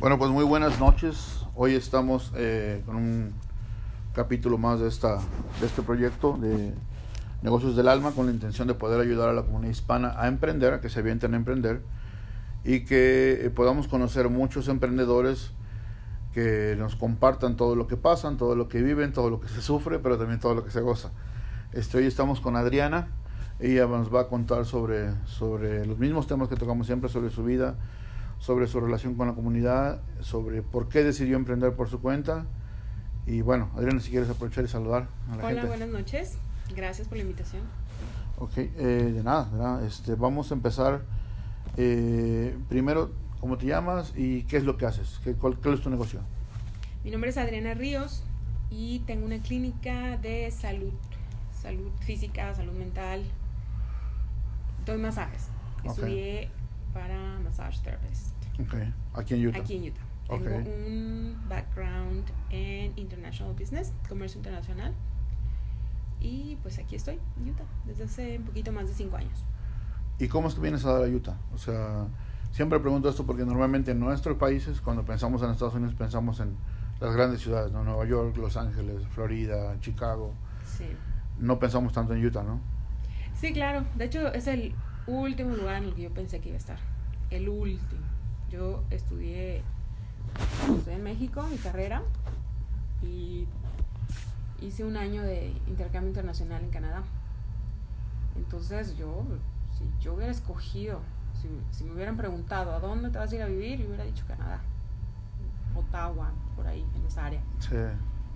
Bueno, pues muy buenas noches. Hoy estamos eh, con un capítulo más de, esta, de este proyecto de Negocios del Alma con la intención de poder ayudar a la comunidad hispana a emprender, a que se avienten a emprender y que eh, podamos conocer muchos emprendedores que nos compartan todo lo que pasan, todo lo que viven, todo lo que se sufre, pero también todo lo que se goza. Este, hoy estamos con Adriana, ella nos va a contar sobre, sobre los mismos temas que tocamos siempre, sobre su vida, sobre su relación con la comunidad, sobre por qué decidió emprender por su cuenta. Y bueno, Adriana, si quieres aprovechar y saludar a la Hola, buenas noches. Gracias por la invitación. Ok, eh, de nada, ¿verdad? Este, vamos a empezar. Eh, primero, ¿cómo te llamas y qué es lo que haces? ¿Qué, cuál, es tu negocio? Mi nombre es Adriana Ríos y tengo una clínica de salud, salud física, salud mental. Doy masajes. Estudié para massage therapist. Okay. Aquí en Utah. Aquí en Utah. Tengo un background en international business, comercio internacional. Y pues aquí estoy, en Utah, desde hace un poquito más de cinco años. ¿Y cómo es que vienes a dar a Utah? O sea, siempre pregunto esto porque normalmente en nuestros países, cuando pensamos en Estados Unidos, pensamos en las grandes ciudades, ¿no? Nueva York, Los Ángeles, Florida, Chicago. Sí. No pensamos tanto en Utah, ¿no? Sí, claro. De hecho, es el último lugar en el que yo pensé que iba a estar. El último. Yo estudié, en México, mi carrera, y hice un año de intercambio internacional en Canadá. Entonces yo, si yo hubiera escogido, si, si, me hubieran preguntado a dónde te vas a ir a vivir, yo hubiera dicho Canadá, Ottawa, por ahí, en esa área. Sí.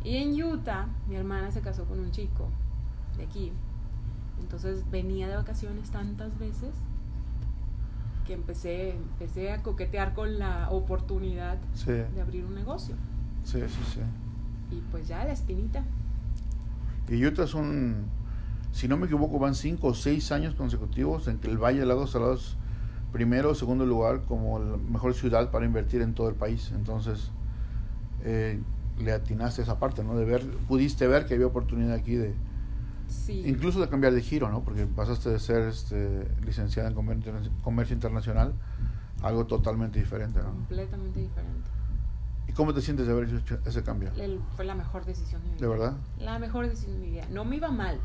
Y en Utah, mi hermana se casó con un chico de aquí, entonces venía de vacaciones tantas veces que empecé, empecé a coquetear con la oportunidad de abrir un negocio. Sí, sí, sí. Y pues ya la espinita. Y Utah es un, si no me equivoco, van cinco o seis años consecutivos en que el Valle de Lagos Salados primero o segundo lugar como la mejor ciudad para invertir en todo el país. Entonces, eh, le atinaste esa parte, ¿no? De ver, pudiste ver que había oportunidad aquí de, Incluso de cambiar de giro, ¿no? Porque pasaste de ser este, licenciada en comercio, internacional a algo totalmente diferente, ¿no? Completamente diferente. ¿Y cómo te sientes de haber hecho ese cambio? fue la mejor decisión de mi vida. ¿De verdad? La mejor decisión de mi vida. No me iba mal.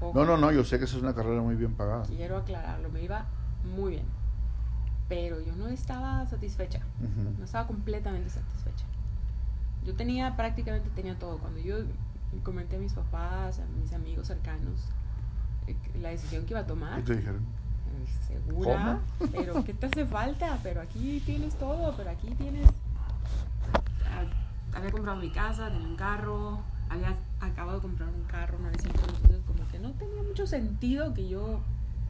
No, no, no, yo sé que esa es una carrera muy bien pagada. Quiero aclararlo, me iba muy bien. Pero yo no estaba satisfecha. No estaba completamente satisfecha. Yo tenía, prácticamente tenía todo. Cuando yo comenté a mis papás, a mis amigos cercanos, eh, la decisión que iba a tomar. ¿Y te dijeron? Eh, segura, pero ¿qué te hace falta? Pero aquí tienes todo, pero aquí tienes... Ah, había comprado mi casa, tenía un carro, había acabado de comprar un carro nuevecito, entonces como que no tenía mucho sentido que yo...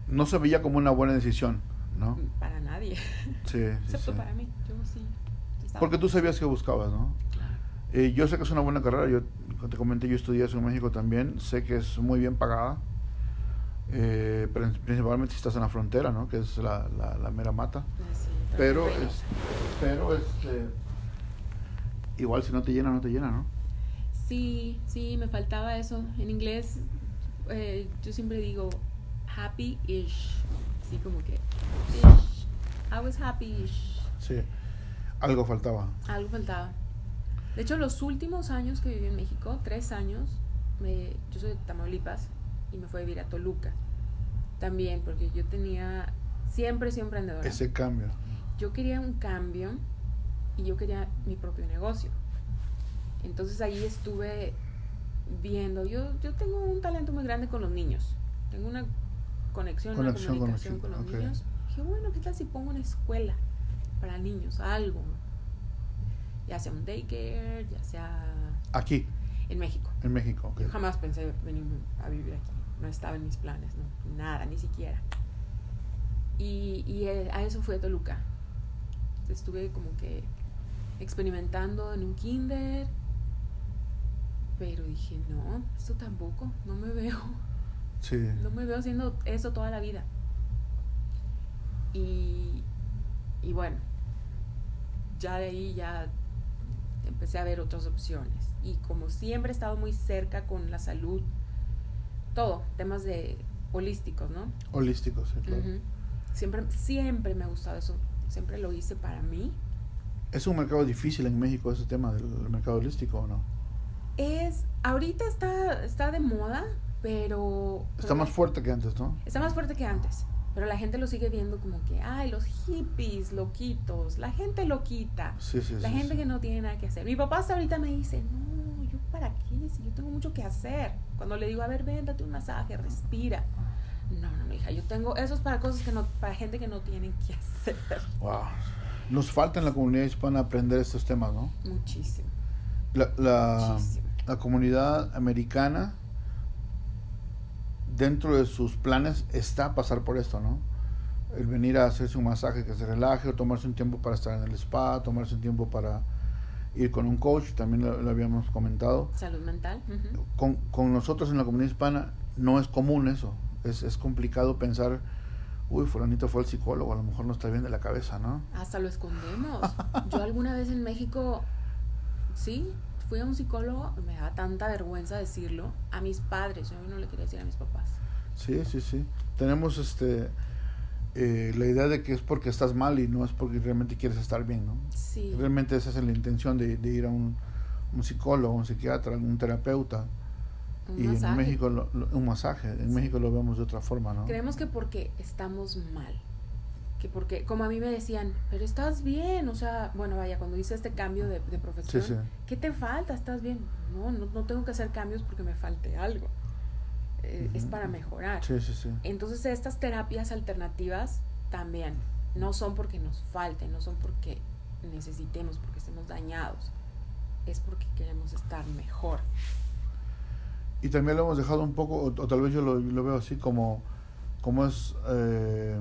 No se veía como una buena decisión, ¿no? Para nadie. Sí, Excepto para mí, yo sí. Porque tú sabías que buscabas, ¿no? Eh, yo sé que es una buena carrera, yo te comenté, yo estudié eso en México también, sé que es muy bien pagada, eh, principalmente si estás en la frontera, ¿no? Que es la, la, mera mata. Ah, pero, es, pero este, igual si no te llena, no te llena, ¿no? Sí, sí, me faltaba eso. En inglés eh, yo siempre digo happy-ish, así como que ish. I was happy-ish. Sí, algo faltaba. Algo faltaba. De hecho, los últimos años que viví en México, tres años, me, yo soy de Tamaulipas y me fui a vivir a Toluca. También, porque yo tenía, siempre siempre emprendedora. Ese cambio. Yo quería un cambio y yo quería mi propio negocio. Entonces ahí estuve viendo, yo, yo tengo un talento muy grande con los niños. Tengo una conexión, una comunicación con, los niños. Dije, bueno, ¿qué tal si pongo una escuela para niños? Algo ya sea un daycare, ya sea... Aquí. En México. En México, Yo jamás pensé venir a vivir aquí. No estaba en mis planes, no, nada, ni siquiera. Y, y eh, a eso fui a Toluca. Estuve como que experimentando en un kinder, pero dije, no, esto tampoco, no me veo. Sí. No me veo haciendo eso toda la vida. Y, y bueno, ya de ahí ya empecé a ver otras opciones. Y como siempre he estado muy cerca con la salud, todo, temas de holísticos, ¿no? Holísticos, sí, claro. Siempre, siempre me ha gustado eso, siempre lo hice para mí. ¿Es un mercado difícil en México ese tema del mercado holístico o no? Es, ahorita está, está de moda, pero... Está más fuerte que antes, ¿no? Está más fuerte que antes, pero la gente lo sigue viendo como que, ay, los hippies, loquitos, la gente loquita, Sí, sí, la sí, gente que no tiene nada que hacer. Mi papá hasta ahorita me dice, no, yo para qué, si yo tengo mucho que hacer. Cuando le digo, a ver, ven, date un masaje, respira. No, no, hija, yo tengo, eso es para cosas que no, para gente que no tienen que hacer. Wow. Nos falta en la comunidad hispana aprender estos temas, ¿no? Muchísimo, La, la, muchísimo. la comunidad americana, dentro de sus planes, está pasar por esto, ¿no? El venir a hacerse un masaje que se relaje, o tomarse un tiempo para estar en el spa, tomarse un tiempo para ir con un coach, también lo, lo habíamos comentado. Salud mental. ujú. Con, con nosotros en la comunidad hispana no es común eso. Es, es complicado pensar, uy, fulanito fue al psicólogo, a lo mejor no está bien de la cabeza, ¿no? Hasta lo escondemos. Yo alguna vez en México, sí, fui a un psicólogo, me daba tanta vergüenza decirlo a mis padres, yo no le quería decir a mis papás. Sí, sí, sí. Tenemos este eh, la idea de que es porque estás mal y no es porque realmente quieres estar bien, ¿no? Sí, Realmente esa es la intención de, de ir a un, un psicólogo, un psiquiatra, un terapeuta. un y en. México, lo- lo- un masaje. En Sí. México lo vemos de otra forma, ¿no? Creemos que porque estamos mal. Que porque, como a mí me decían, pero estás bien, o sea, bueno, vaya, cuando hice este cambio de, de profesión, Sí, sí. ¿qué te falta? ¿Estás bien? No, no, no tengo que hacer cambios porque me falte algo. Eh, Es para mejorar. Sí. Entonces estas terapias alternativas también no son porque nos falten, no son porque necesitemos, porque estemos dañados, es porque queremos estar mejor. Y también lo hemos dejado un poco, o, o tal vez yo lo, lo veo así como, como es eh,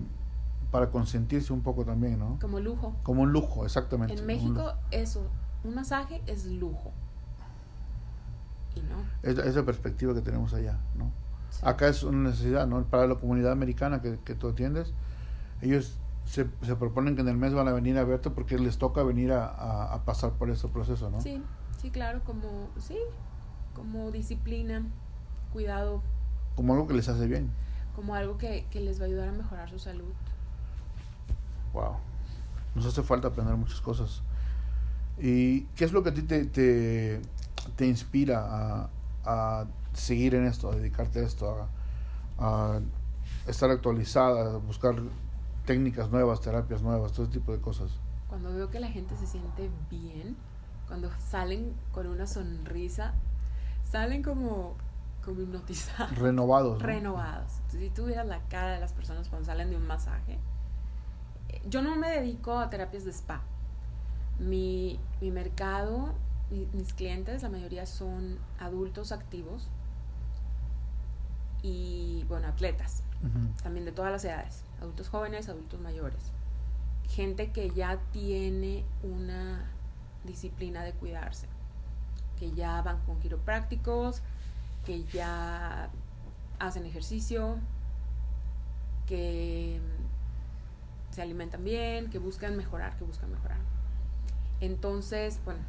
para consentirse un poco también, ¿no? Como lujo. Como un lujo, exactamente. En México eso, un masaje es lujo. Y no. Es, es la perspectiva que tenemos allá, ¿no? sí. Acá es una necesidad, ¿no? Para la comunidad americana que, que tú atiendes, ellos se, se proponen que en el mes van a venir a verte porque les toca venir a, a- a pasar por ese proceso, ¿no? Sí, sí, claro, como, sí, como disciplina, cuidado, Como algo que les hace bien. como algo que, que les va a ayudar a mejorar su salud. Wow. Nos hace falta aprender muchas cosas. ¿Y qué es lo que a ti te, te, te inspira a, a seguir en esto, a dedicarte a esto, a, a estar actualizada, a buscar técnicas nuevas, terapias nuevas, todo ese tipo de cosas? Cuando veo que la gente se siente bien, cuando salen con una sonrisa, salen como, como hipnotizados, Renovados. ¿no? renovados. Si tú vieras la cara de las personas cuando salen de un masaje, yo no me dedico a terapias de spa. Mi, mi mercado, mi- mis clientes, la mayoría son adultos activos y, bueno, atletas también de todas las edades, adultos jóvenes, adultos mayores, gente que ya tiene una disciplina de cuidarse, que ya van con quiroprácticos, que ya hacen ejercicio, que se alimentan bien, que buscan mejorar, que buscan mejorar. Entonces, bueno,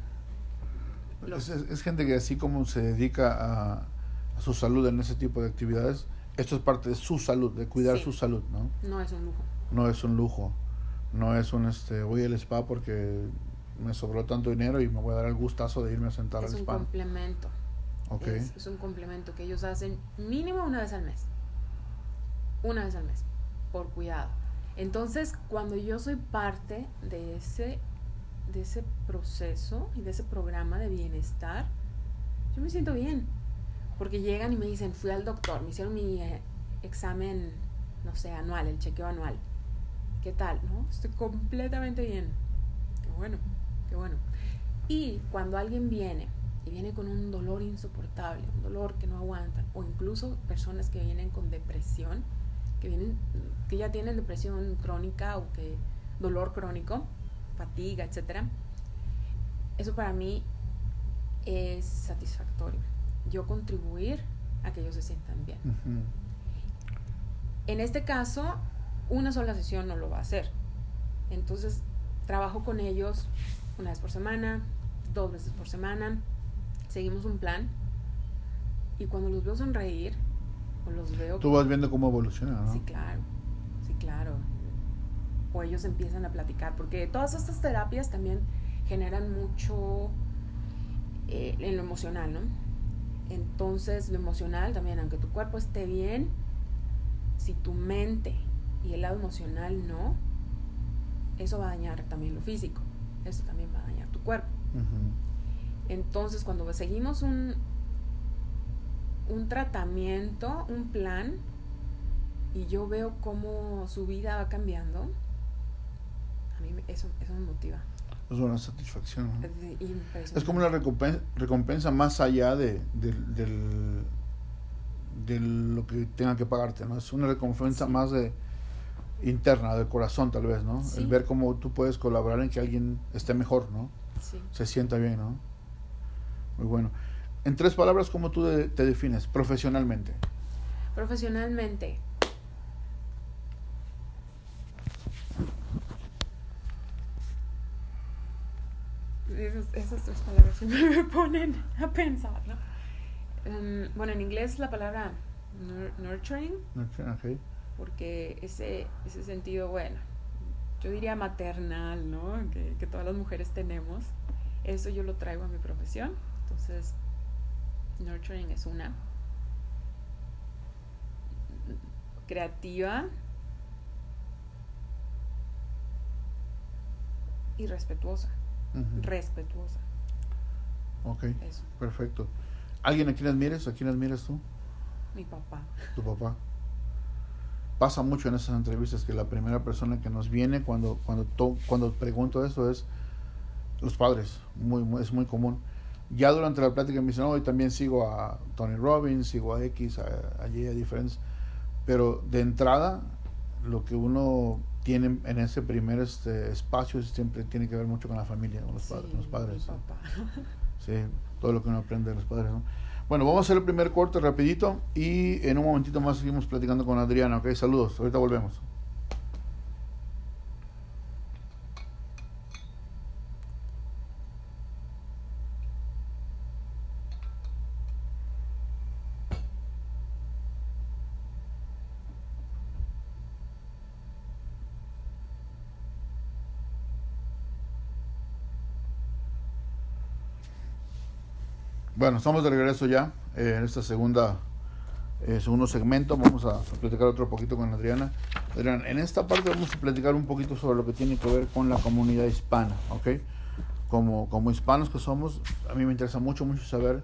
los- Es, es- es gente que así como se dedica a, a su salud en ese tipo de actividades, esto es parte de su salud, de cuidar Sí. su salud, ¿no? no es un lujo. No es un lujo, no es un este voy al spa porque me sobró tanto dinero y me voy a dar el gustazo de irme a sentar Es al un spa. complemento. Ok. Es, es un complemento que ellos hacen mínimo una vez al mes. Una vez al mes, por cuidado. Entonces, cuando yo soy parte de ese, de ese proceso y de ese programa de bienestar, yo me siento bien. Porque llegan y me dicen, fui al doctor, me hicieron mi eh, examen, no sé, anual, el chequeo anual. ¿Qué tal? ¿No? Estoy completamente bien. Qué bueno, qué bueno. Y cuando alguien viene y viene con un dolor insoportable, un dolor que no aguantan, o incluso personas que vienen con depresión, que vienen, que ya tienen depresión crónica o que dolor crónico, fatiga, etcétera, eso para mí es satisfactorio. Yo contribuir a que ellos se sientan bien. Ujú. En este caso, una sola sesión no lo va a hacer. Entonces, trabajo con ellos una vez por semana, dos veces por semana, seguimos un plan y cuando los veo sonreír o los veo... Tú vas viendo cómo evoluciona, ¿no? Sí, claro, sí, claro. O ellos empiezan a platicar, porque todas estas terapias también generan mucho eh, en lo emocional, ¿no? Entonces, lo emocional también, aunque tu cuerpo esté bien, si tu mente y el lado emocional no, eso va a dañar también lo físico, eso también va a dañar tu cuerpo. Entonces, cuando seguimos un, un tratamiento, un plan, y yo veo cómo su vida va cambiando, a mí eso, eso me motiva. Es una satisfacción. Es, como una recompensa, recompensa más allá de, de, lo que tenga que pagarte, ¿no? Es una recompensa más de interna, del corazón tal vez, ¿no? El ver cómo tú puedes colaborar en que alguien esté mejor, ¿no? Se sienta bien, ¿no? Muy bueno. En tres palabras, ¿cómo tú te defines profesionalmente? Profesionalmente. Esas, tres palabras me ponen a pensar, ¿no? Em, bueno, en inglés la palabra nurturing. Nurturing, Porque ese, ese sentido, bueno, yo diría maternal, ¿no? Que, que todas las mujeres tenemos. Eso yo lo traigo a mi profesión. Entonces, nurturing es una. Creativa. Y respetuosa. Respetuosa. Ok. Perfecto. ¿Alguien a quien admires? ¿A quién admiras tú? Mi papá. Tu papá. Pasa mucho en esas entrevistas que la primera persona que nos viene cuando, cuando, cuando pregunto eso es los padres. Muy, es muy común ya durante la plática me dicen, no, también sigo a Tony Robbins, sigo a X, a, a Y, a diferentes. Pero de entrada, lo que uno tiene en ese primer este, espacio siempre tiene que ver mucho con la familia, con los, padres, los padres. Sí. todo lo que uno aprende de los padres. Bueno, vamos a hacer el primer corte rapidito y en un momentito más seguimos platicando con Adriana, ¿ok? Saludos, ahorita volvemos. Bueno, estamos de regreso ya eh, en esta segunda eh, segundo segmento. Vamos a, platicar otro poquito con Adriana. Adriana, en esta parte vamos a platicar un poquito sobre lo que tiene que ver con la comunidad hispana, ¿ok? Como, como hispanos que somos, a mí me interesa mucho, mucho saber,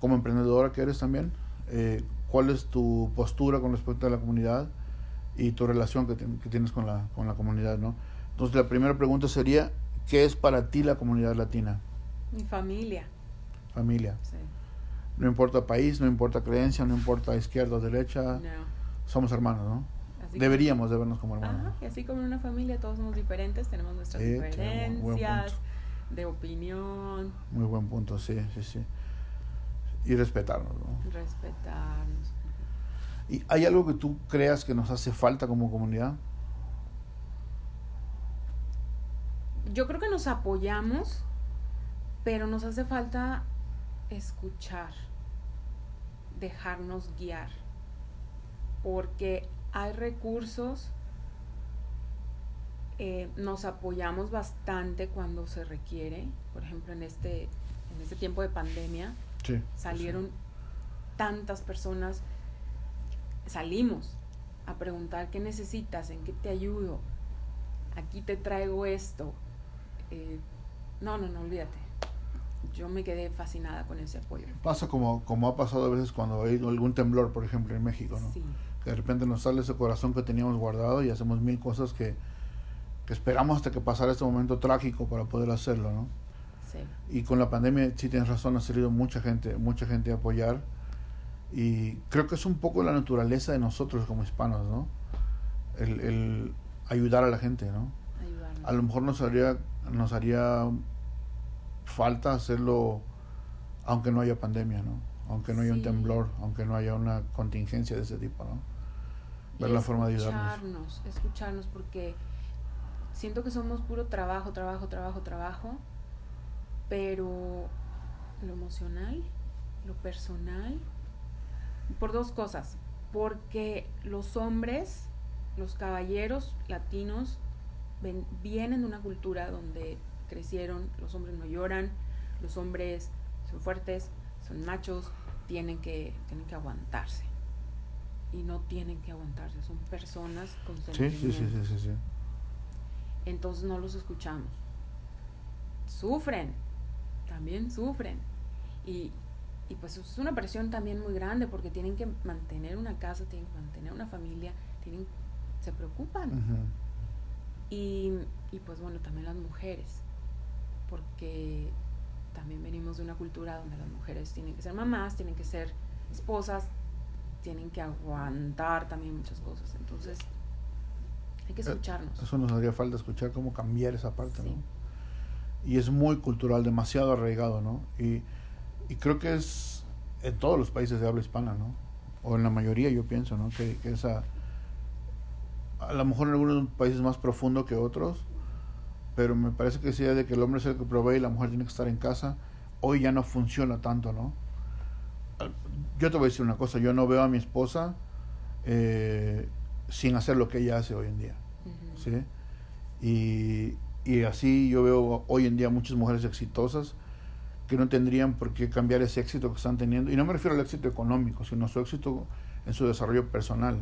como emprendedora que eres también, eh, cuál es tu postura con respecto a la comunidad y tu relación que, que tienes con la, con la comunidad, ¿no? Entonces, la primera pregunta sería, ¿qué es para ti la comunidad latina? Mi familia familia. No importa país, no importa creencia, no importa izquierda o derecha. Somos hermanos, ¿no? Deberíamos de vernos como hermanos. Ajá, y así como en una familia todos somos diferentes, tenemos nuestras diferencias de opinión. Muy buen punto, sí, sí, sí. Y respetarnos, ¿no? Respetarnos. ¿Y hay algo que tú creas que nos hace falta como comunidad? Yo creo que nos apoyamos, pero nos hace falta escuchar, dejarnos guiar, porque hay recursos, eh, nos apoyamos bastante cuando se requiere, por ejemplo en este, en este tiempo de pandemia, salieron tantas personas, salimos a preguntar qué necesitas, en qué te ayudo, aquí te traigo esto. Eh, no, no, no, olvídate yo me quedé fascinada con ese apoyo. Pasa como, como ha pasado a veces cuando hay algún temblor, por ejemplo, en México, ¿no? Que de repente nos sale ese corazón que teníamos guardado y hacemos mil cosas que, que esperamos hasta que pasara este momento trágico para poder hacerlo, ¿no? Sí. Y con la pandemia, sí tienes razón, ha salido mucha gente, mucha gente a apoyar. Y creo que es un poco la naturaleza de nosotros como hispanos, ¿no? El, el ayudar a la gente, ¿no? A lo mejor nos haría, nos haría falta hacerlo aunque no haya pandemia, ¿no? Aunque no haya un temblor, aunque no haya una contingencia de ese tipo, ¿no? Ver la forma de ayudarnos. Escucharnos, escucharnos, porque siento que somos puro trabajo, trabajo, trabajo, trabajo, pero lo emocional, lo personal, por dos cosas, porque los hombres, los caballeros latinos, vienen de una cultura donde crecieron, los hombres no lloran, los hombres son fuertes, son machos, tienen que, tienen que aguantarse. Y no tienen que aguantarse, son personas con Sí, sí, sí, sí, sí, sí. Entonces no los escuchamos. Sufren, también sufren. Y, y pues es una presión también muy grande porque tienen que mantener una casa, tienen que mantener una familia, tienen, se preocupan. Y, y pues bueno, también las mujeres, porque también venimos de una cultura donde las mujeres tienen que ser mamás, tienen que ser esposas, tienen que aguantar también muchas cosas. Entonces, hay que Eh, escucharnos. Eso nos haría falta escuchar cómo cambiar esa parte, Sí. ¿no? Y es muy cultural, demasiado arraigado, ¿no? Y, y creo que es en todos los países de habla hispana, ¿no? O en la mayoría, yo pienso, ¿no? Que, que esa. A lo mejor en algunos países más profundo que otros, pero me parece que esa idea de que el hombre es el que provee y la mujer tiene que estar en casa, hoy ya no funciona tanto, ¿no? Yo te voy a decir una cosa, yo no veo a mi esposa eh, sin hacer lo que ella hace hoy en día. ¿sí? Y, y así yo veo hoy en día muchas mujeres exitosas que no tendrían por qué cambiar ese éxito que están teniendo. Y no me refiero al éxito económico, sino su éxito en su desarrollo personal.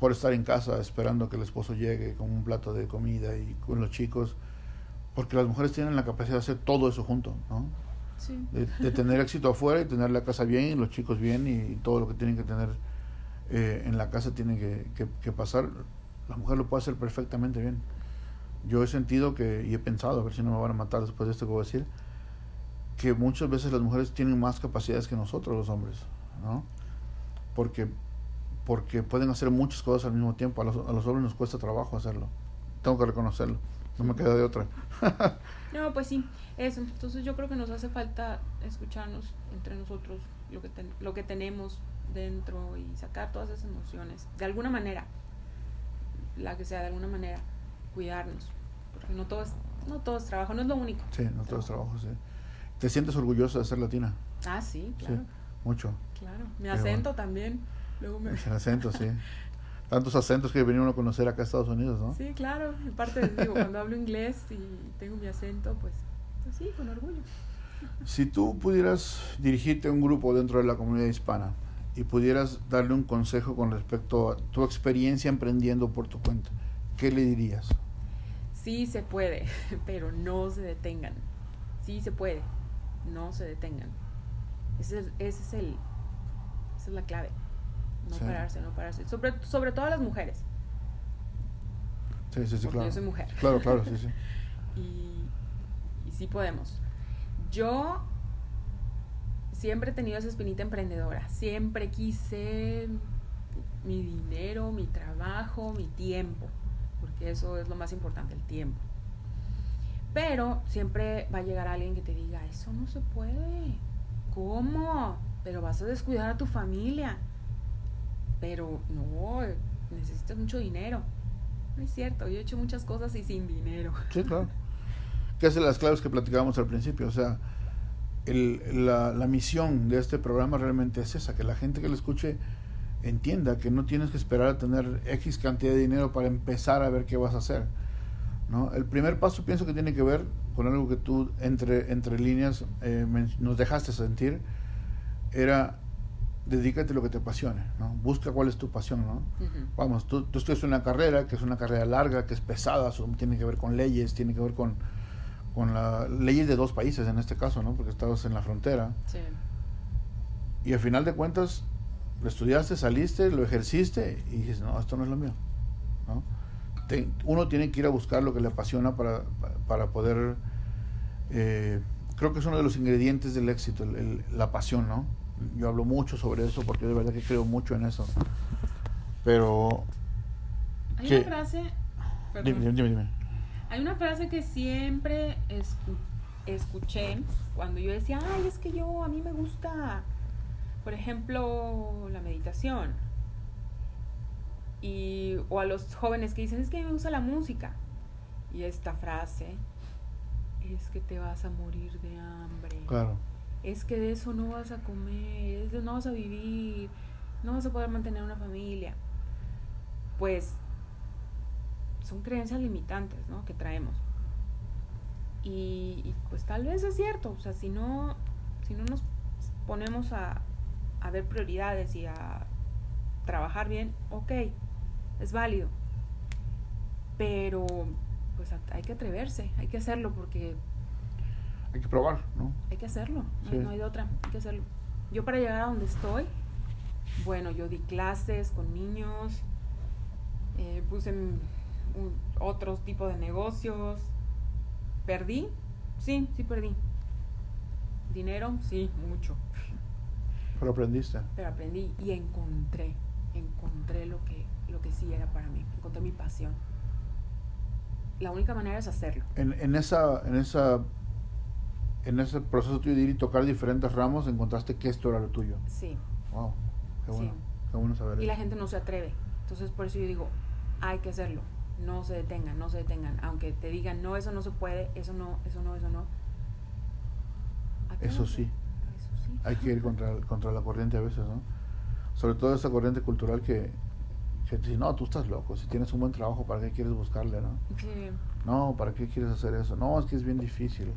Por estar en casa esperando que el esposo llegue con un plato de comida y con los chicos. Porque las mujeres tienen la capacidad de hacer todo eso junto, ¿no? Sí. de, de tener éxito afuera y tener la casa bien y los chicos bien y, todo lo que tienen que tener eh, en la casa tiene que, que- que pasar. La mujer lo puede hacer perfectamente bien. Yo he sentido que, y he pensado, a ver si no me van a matar después de esto que voy a decir, que muchas veces las mujeres tienen más capacidades que nosotros los hombres, ¿no? Porque, porque pueden hacer muchas cosas al mismo tiempo. A los, a los hombres nos cuesta trabajo hacerlo. Tengo que reconocerlo. No me queda de otra. No, pues sí, eso. Entonces yo creo que nos hace falta escucharnos entre nosotros lo que, ten- lo que tenemos dentro y sacar todas esas emociones. De alguna manera, la que sea, de alguna manera, cuidarnos. Porque no todo es, no todo es trabajo, no es lo único. Sí, no todo es trabajo, sí. ¿Te sientes orgullosa de ser latina? Ah, sí, claro, Sí, mucho. claro. Mi acento también. Luego me... Es el acento, sí. Tantos acentos que uno a conocer acá a Estados Unidos, ¿no? Sí, claro. En parte, digo, cuando hablo inglés y tengo mi acento, pues, pues sí, con orgullo. Si tú pudieras dirigirte a un grupo dentro de la comunidad hispana y pudieras darle un consejo con respecto a tu experiencia emprendiendo por tu cuenta, ¿qué le dirías? Sí se puede, pero no se detengan. Sí se puede, no se detengan. Ese es, ese es el, esa es la clave. No Sí. pararse, no pararse. Sobre, sobre todo las mujeres. Sí, sí, sí, Porque claro. yo soy mujer. Claro, claro, sí, sí. Y, y sí podemos. Yo siempre he tenido esa espinita emprendedora. Siempre quise mi dinero, mi trabajo, mi tiempo. Porque eso es lo más importante, el tiempo. Pero siempre va a llegar alguien que te diga, eso no se puede. ¿Cómo? Pero vas a descuidar a tu familia. Pero no, necesitas mucho dinero. No es cierto, yo he hecho muchas cosas y sin dinero. Sí, claro. Que es las claves que platicábamos al principio. O sea, el- la, la misión de este programa realmente es esa, que la gente que lo escuche entienda que no tienes que esperar a tener X cantidad de dinero para empezar a ver qué vas a hacer. ¿no? El primer paso pienso que tiene que ver con algo que tú entre, entre líneas eh, nos dejaste sentir, era dedícate a lo que te apasione, ¿no? busca cuál es tu pasión. ¿no? Vamos, tú, tú estudias una carrera que es una carrera larga, que es pesada, son- tiene que ver con leyes, tiene que ver con, con las leyes de dos países en este caso, ¿no? Porque estabas en la frontera. Sí. Y al final de cuentas, lo estudiaste, saliste, lo ejerciste y dices, no, esto no es lo mío. ¿no? Te- uno tiene que ir a buscar lo que le apasiona para, para poder... eh, creo que es uno de los ingredientes del éxito, el- el- la pasión, ¿no? Yo hablo mucho sobre eso porque de verdad que creo mucho en eso. Pero... Hay una frase. dime, dime. dime. Hay una frase que siempre escu- escuché cuando yo decía, ay, es que yo, a mí me gusta, por ejemplo, la meditación. Y, o a los jóvenes que dicen, es que a mí me gusta la música. Y esta frase, es que te vas a morir de hambre. Claro. Es que de eso no vas a comer, es de no vas a vivir, no vas a poder mantener una familia. Pues son creencias limitantes, ¿no? Que traemos. Y, pues tal vez es cierto, o sea, si no, si no nos ponemos a, a ver prioridades y a trabajar bien, ok, es válido. Pero pues hay que atreverse, hay que hacerlo porque... Hay que probar, ¿no? Hay que hacerlo, no, no hay de otra, hay que hacerlo. Yo para llegar a donde estoy, bueno, yo di clases con niños, eh, puse otros tipos de negocios, perdí, sí, sí perdí. Dinero, sí, mucho. Pero aprendiste. Pero aprendí y encontré, encontré lo que, lo que sí era para mí, encontré mi pasión. La única manera es hacerlo. En, en esa, en esa, en ese proceso tuyo de ir y tocar diferentes ramos, encontraste que esto era lo tuyo. Sí. Wow, qué bueno, qué bueno saber. Y la gente no se atreve. Entonces por eso yo digo, hay que hacerlo. No se detengan, no se detengan. Aunque te digan, no, eso no se puede, eso no, eso no, eso no. Eso sí. Hay que ir contra, contra la corriente a veces, ¿no? Sobre todo esa corriente cultural que, que dice, no, tú estás loco, si tienes un buen trabajo, ¿para qué quieres buscarle, no? Sí. No, ¿para qué quieres hacer eso? No, es que es bien difícil.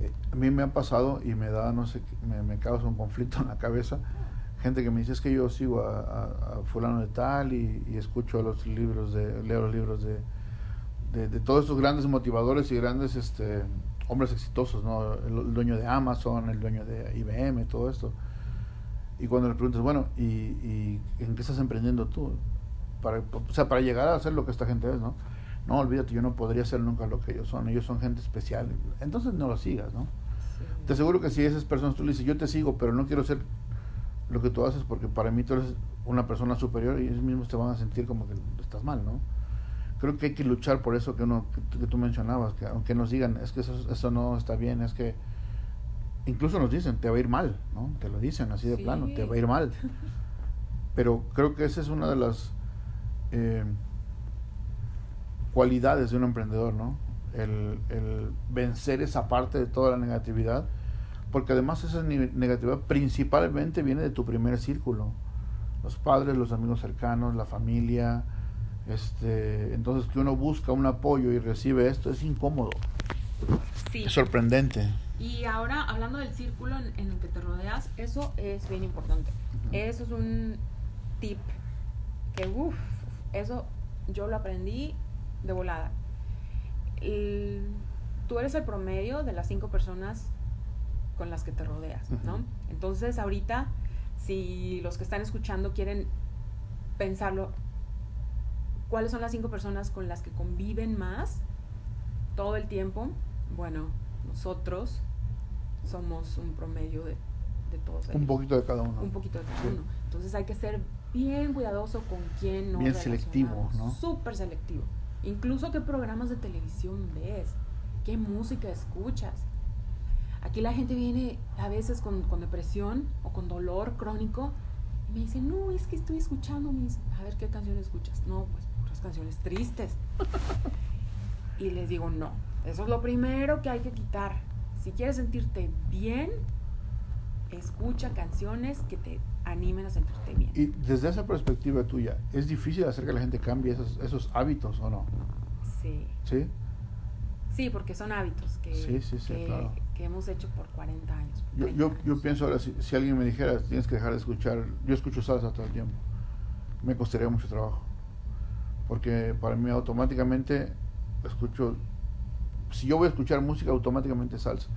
Eh, a mí me ha pasado y me da, no sé, me, me causa un conflicto en la cabeza. Gente que me dice, es que yo sigo a, fulano de tal y, y, escucho los libros, de, leo los libros de, de, todos estos grandes motivadores y grandes este, hombres exitosos, ¿no? El, dueño de Amazon, el dueño de IBM, todo esto. Y cuando le preguntas, bueno, ¿y, y en qué estás emprendiendo tú? Para, o sea, para llegar a hacer lo que esta gente es, ¿no? No, olvídate, yo no podría ser nunca lo que ellos son. Ellos son gente especial. Entonces no lo sigas, ¿no? Te aseguro que si esas personas tú le dices, yo te sigo, pero no quiero ser lo que tú haces porque para mí tú eres una persona superior y ellos mismos te van a sentir como que estás mal, ¿no? creo que hay que luchar por eso que uno que, tú mencionabas, que aunque nos digan, es que eso, eso no está bien, es que incluso nos dicen, te va a ir mal, ¿no? Te lo dicen así de plano, te va a ir mal. Pero creo que esa es una de las eh, cualidades de un emprendedor, ¿no? El, el, vencer esa parte de toda la negatividad, porque además esa negatividad principalmente viene de tu primer círculo, los padres, los amigos cercanos, la familia, este, entonces que uno busca un apoyo y recibe esto es incómodo. Sí. Es sorprendente. Y ahora, hablando del círculo en, el que te rodeas, eso es bien importante. Eso es un tip que, uff, eso yo lo aprendí de volada. tú eres el promedio de las cinco personas con las que te rodeas, ¿no? Entonces, ahorita, si los que están escuchando quieren pensarlo, ¿Cuáles son las cinco personas con las que conviven más todo el tiempo? Bueno, nosotros somos un promedio de, de todos ellos. Un poquito de cada uno. Un poquito de cada uno. Entonces hay que ser bien cuidadoso con quién no Bien selectivo, ¿no? Súper selectivo. Incluso qué programas de televisión ves, qué música escuchas. Aquí la gente viene a veces con, con depresión o con dolor crónico y me dice, no, es que estoy escuchando mis... A ver, ¿qué canción escuchas? No, pues canciones tristes. y les digo, no, eso es lo primero que hay que quitar. Si quieres sentirte bien, escucha canciones que te animen a sentirte bien. Y desde esa perspectiva tuya, ¿es difícil hacer que la gente cambie esos, esos hábitos o no? Sí. ¿Sí? Sí, porque son hábitos que, que, hemos hecho por 40 años. yo, yo, yo, pienso ahora, si, si, alguien me dijera, tienes que dejar de escuchar, yo escucho salsa todo el tiempo, me costaría mucho trabajo porque para mí automáticamente escucho, si yo voy a escuchar música, automáticamente salsa.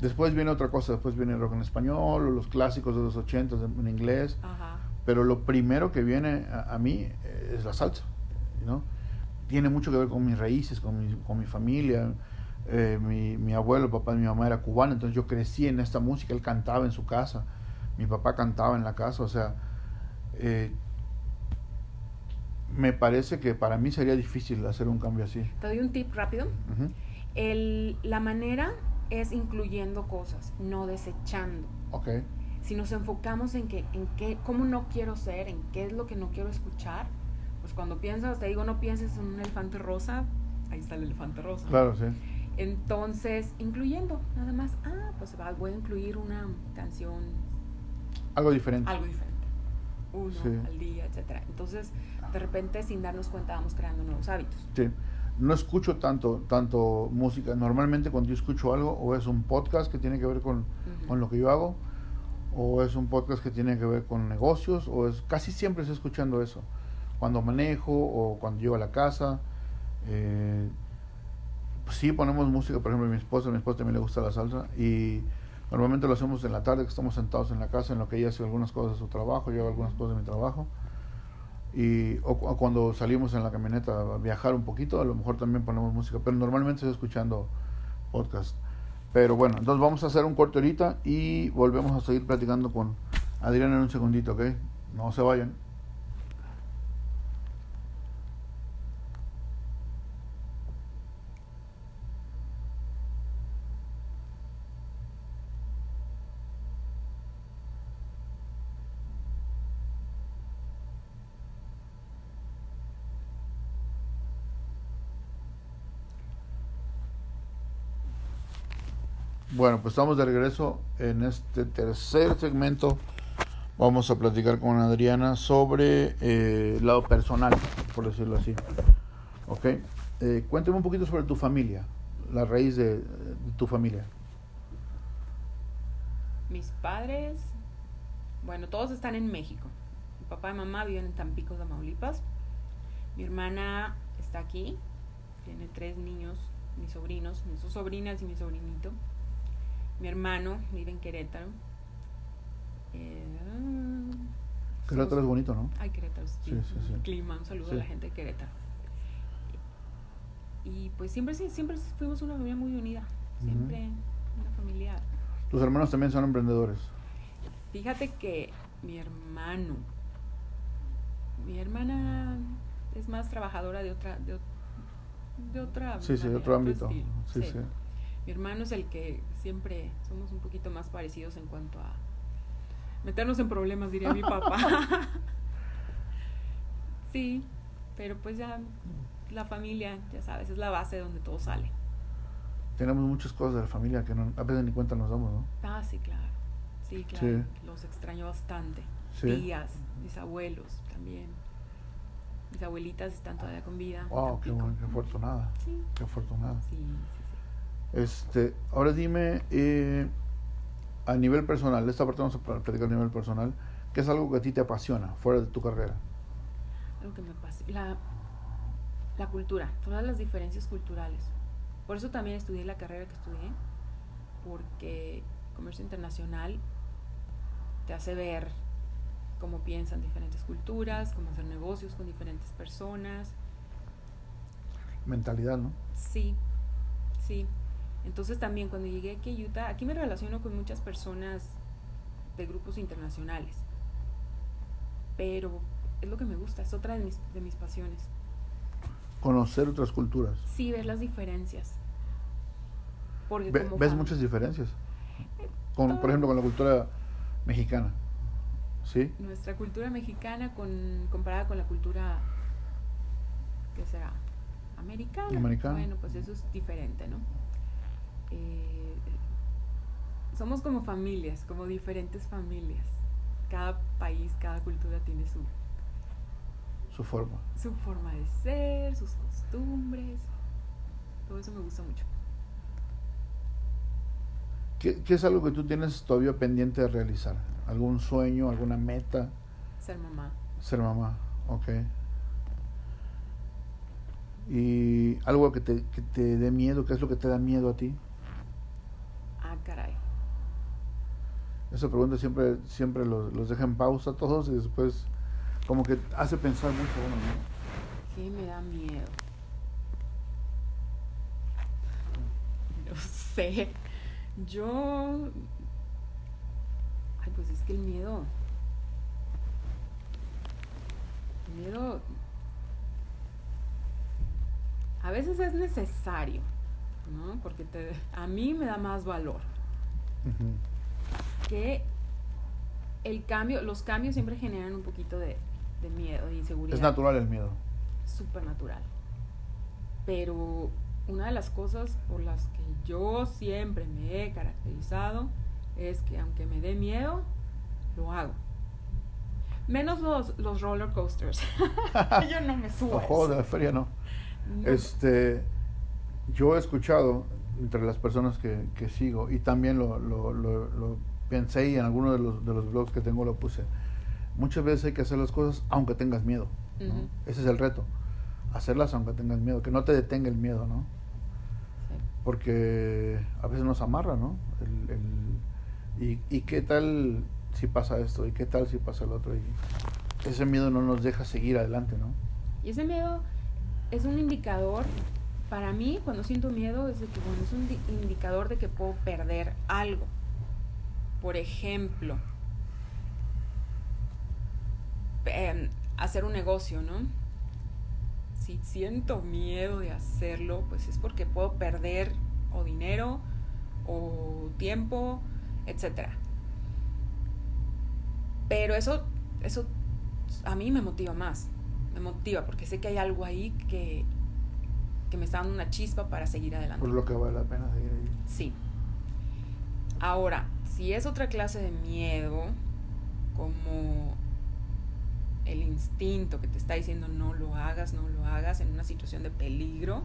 Después viene otra cosa, después viene rock en español o los clásicos de los 80 en inglés, pero lo primero que viene a, mí es la salsa, ¿no? Tiene mucho que ver con mis raíces, con mi, con mi familia. Eh, mi, mi abuelo, el papá de mi mamá era cubano, entonces yo crecí en esta música, él cantaba en su casa, mi papá cantaba en la casa, o sea, eh, me parece que para mí sería difícil hacer un cambio así. Te doy un tip rápido. El, la manera es incluyendo cosas, no desechando. Ok. Si nos enfocamos en que, en qué, cómo no quiero ser, en qué es lo que no quiero escuchar, pues cuando piensas, te digo, no pienses en un elefante rosa, ahí está el elefante rosa. Claro, sí. Entonces, incluyendo, nada más, ah, pues voy a incluir una canción. Algo diferente. Algo diferente. Uno al día, etcétera. Entonces, de repente sin darnos cuenta vamos creando nuevos hábitos. Sí. No escucho tanto, tanto música. Normalmente cuando yo escucho algo, o es un podcast que tiene que ver con, con lo que yo hago, o es un podcast que tiene que ver con negocios, o es casi siempre estoy escuchando eso. Cuando manejo o cuando llego a la casa. Eh, pues sí ponemos música, por ejemplo, mi esposa, a mi esposa también le gusta la salsa y normalmente lo hacemos en la tarde que estamos sentados en la casa en lo que ella hace algunas cosas de su trabajo, yo hago algunas cosas de mi trabajo y o, cuando salimos en la camioneta a viajar un poquito, a lo mejor también ponemos música, pero normalmente estoy escuchando podcast. Pero bueno, entonces vamos a hacer un corte ahorita y volvemos a seguir platicando con Adrián en un segundito, ¿ok? No se vayan. Bueno, pues estamos de regreso en este tercer segmento. Vamos a platicar con Adriana sobre eh, lado personal, por decirlo así. ¿Ok? Eh, cuéntame un poquito sobre tu familia, la raíz de, tu familia. Mis padres, bueno, todos están en México. Mi papá y mamá viven en Tampico, Tamaulipas. Mi hermana está aquí, tiene tres niños, mis sobrinos, mis dos sobrinas y mi sobrinito. Mi hermano vive en Querétaro. Eh, Querétaro es bonito, ¿no? Ay, Querétaro, sí. sí, sí, Clima, un saludo a la gente de Querétaro. Y pues siempre, siempre fuimos una familia muy unida. Siempre una familia. ¿Tus hermanos también son emprendedores? Fíjate que mi hermano, mi hermana es más trabajadora de otra, de, de otra. Sí, sí, de otro ámbito. sí. sí. Mi hermano es el que siempre somos un poquito más parecidos en cuanto a meternos en problemas, diría mi papá. sí, pero pues ya la familia, ya sabes, es la base donde todo sale. Tenemos muchas cosas de la familia que no, a veces ni cuenta nos damos, ¿no? Ah, sí, claro. Sí, claro. Los extraño bastante. Tías, mis abuelos también. Mis abuelitas están todavía con vida. Wow, qué, qué afortunada. Sí. Qué afortunada. Sí, sí. Este, ahora dime, eh, a nivel personal, esta parte vamos a platicar a nivel personal, ¿qué es algo que a ti te apasiona fuera de tu carrera? Algo que me apasiona, la, cultura, todas las diferencias culturales. Por eso también estudié la carrera que estudié, porque comercio internacional te hace ver cómo piensan diferentes culturas, cómo hacer negocios con diferentes personas. Mentalidad, ¿no? Sí, sí. Entonces también cuando llegué aquí a Utah, aquí me relaciono con muchas personas de grupos internacionales. Pero es lo que me gusta, es otra de mis, de mis pasiones. Conocer otras culturas. Sí, ver las diferencias. Porque ¿Ves muchas diferencias? Con, por ejemplo, con la cultura mexicana. ¿Sí? Nuestra cultura mexicana con, comparada con la cultura, ¿qué será? Americana. Americana. Bueno, pues eso es diferente, ¿no? Eh, somos como familias, como diferentes familias. Cada país, cada cultura tiene su... Su forma. Su forma de ser, sus costumbres. Todo eso me gusta mucho. ¿Qué, ¿Qué, es algo que tú tienes todavía pendiente de realizar? ¿Algún sueño, alguna meta? Ser mamá. Ser mamá, ok. ¿Y algo que te, que te dé miedo? ¿Qué es lo que te da miedo a ti? Caray. Esa pregunta siempre, siempre los, los deja en pausa a todos y después como que hace pensar mucho uno, ¿no? ¿Qué me da miedo? No sé. Yo... Ay, pues es que el miedo... El miedo... A veces es necesario, ¿no? Porque te, a mí me da más valor que el cambio, los cambios siempre generan un poquito de, miedo y inseguridad. Es natural el miedo. Súper natural. Pero una de las cosas por las que yo siempre me he caracterizado es que aunque me dé miedo, lo hago. Menos los, los roller coasters. yo no me subo. Los juegos de la feria no. No. Este, yo he escuchado entre las personas que, que sigo y también lo, lo, lo, lo pensé y en alguno de los, de los blogs que tengo lo puse. Muchas veces hay que hacer las cosas aunque tengas miedo. ¿no? Ese es el reto. Hacerlas aunque tengas miedo, que no te detenga el miedo, ¿no? Sí. Porque a veces nos amarra, ¿no? El, el- y, ¿Y qué tal si pasa esto? ¿Y qué tal si pasa el otro? Y ese miedo no nos deja seguir adelante, ¿no? Y ese miedo es un indicador, para mí, cuando siento miedo, es de que, bueno, es un di- indicador de que puedo perder algo. Por ejemplo, em, hacer un negocio, ¿no? Si siento miedo de hacerlo, pues es porque puedo perder o dinero o tiempo, etcétera. Pero eso, eso a mí me motiva más. Me motiva porque sé que hay algo ahí que, que me está dando una chispa para seguir adelante. Por lo que vale la pena seguir ahí. Sí. Ahora, si es otra clase de miedo, como el instinto que te está diciendo no lo hagas, no lo hagas en una situación de peligro,